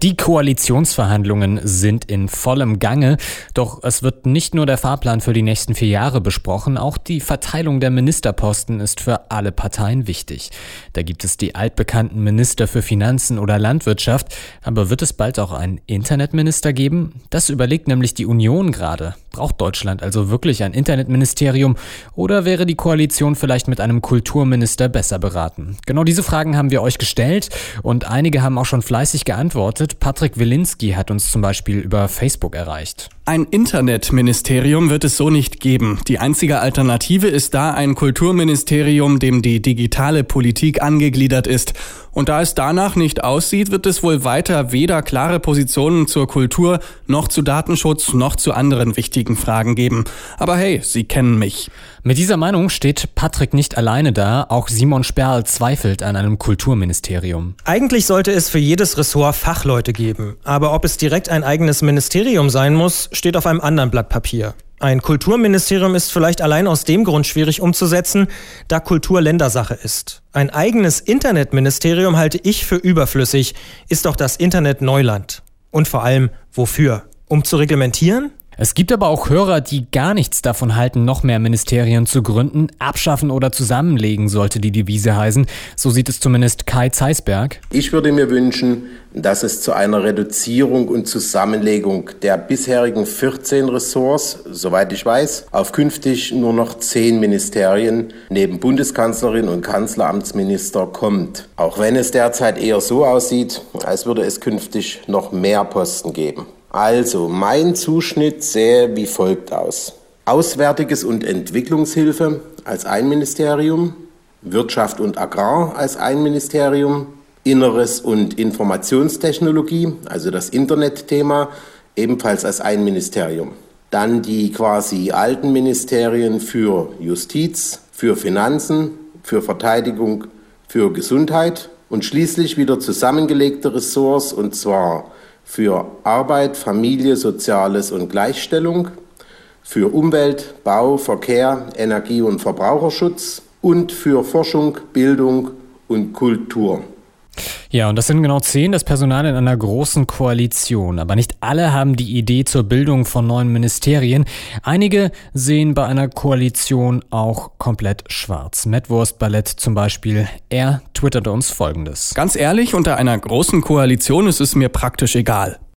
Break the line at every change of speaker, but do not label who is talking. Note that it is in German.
Die Koalitionsverhandlungen sind in vollem Gange, doch es wird nicht nur der Fahrplan für die nächsten vier Jahre besprochen, auch die Verteilung der Ministerposten ist für alle Parteien wichtig. Da gibt es die altbekannten Minister für Finanzen oder Landwirtschaft, aber wird es bald auch einen Internetminister geben? Das überlegt nämlich die Union gerade. Braucht Deutschland also wirklich ein Internetministerium oder wäre die Koalition vielleicht mit einem Kulturminister besser beraten? Genau diese Fragen haben wir euch gestellt und einige haben auch schon fleißig geantwortet Patrick Wilinski hat uns zum Beispiel über Facebook erreicht.
Ein Internetministerium wird es so nicht geben. Die einzige Alternative ist da ein Kulturministerium, dem die digitale Politik angegliedert ist. Und da es danach nicht aussieht, wird es wohl weiter weder klare Positionen zur Kultur noch zu Datenschutz noch zu anderen wichtigen Fragen geben. Aber hey, Sie kennen mich.
Mit dieser Meinung steht Patrick nicht alleine da. Auch Simon Sperl zweifelt an einem Kulturministerium.
Eigentlich sollte es für jedes Ressort Fachleute geben. Aber ob es direkt ein eigenes Ministerium sein muss, steht auf einem anderen Blatt Papier. Ein Kulturministerium ist vielleicht allein aus dem Grund schwierig umzusetzen, da Kultur Ländersache ist. Ein eigenes Internetministerium halte ich für überflüssig, ist doch das Internet Neuland. Und vor allem, wofür? Um zu reglementieren?
Es gibt aber auch Hörer, die gar nichts davon halten, noch mehr Ministerien zu gründen. Abschaffen oder zusammenlegen sollte die Devise heißen. So sieht es zumindest Kai Zeisberg.
Ich würde mir wünschen, dass es zu einer Reduzierung und Zusammenlegung der bisherigen 14 Ressorts, soweit ich weiß, auf künftig nur noch 10 Ministerien neben Bundeskanzlerin und Kanzleramtsminister kommt. Auch wenn es derzeit eher so aussieht, als würde es künftig noch mehr Posten geben. Also, mein Zuschnitt sähe wie folgt aus. Auswärtiges und Entwicklungshilfe als ein Ministerium, Wirtschaft und Agrar als ein Ministerium, Inneres und Informationstechnologie, also das Internetthema, ebenfalls als ein Ministerium. Dann die quasi alten Ministerien für Justiz, für Finanzen, für Verteidigung, für Gesundheit und schließlich wieder zusammengelegte Ressorts und zwar für Arbeit, Familie, Soziales und Gleichstellung, für Umwelt, Bau, Verkehr, Energie und Verbraucherschutz und für Forschung, Bildung und Kultur.
Ja, und das sind genau zehn, das Personal in einer großen Koalition. Aber nicht alle haben die Idee zur Bildung von neuen Ministerien. Einige sehen bei einer Koalition auch komplett schwarz. Metwurst Ballett zum Beispiel. Er twitterte uns folgendes.
Ganz ehrlich, unter einer großen Koalition ist es mir praktisch egal.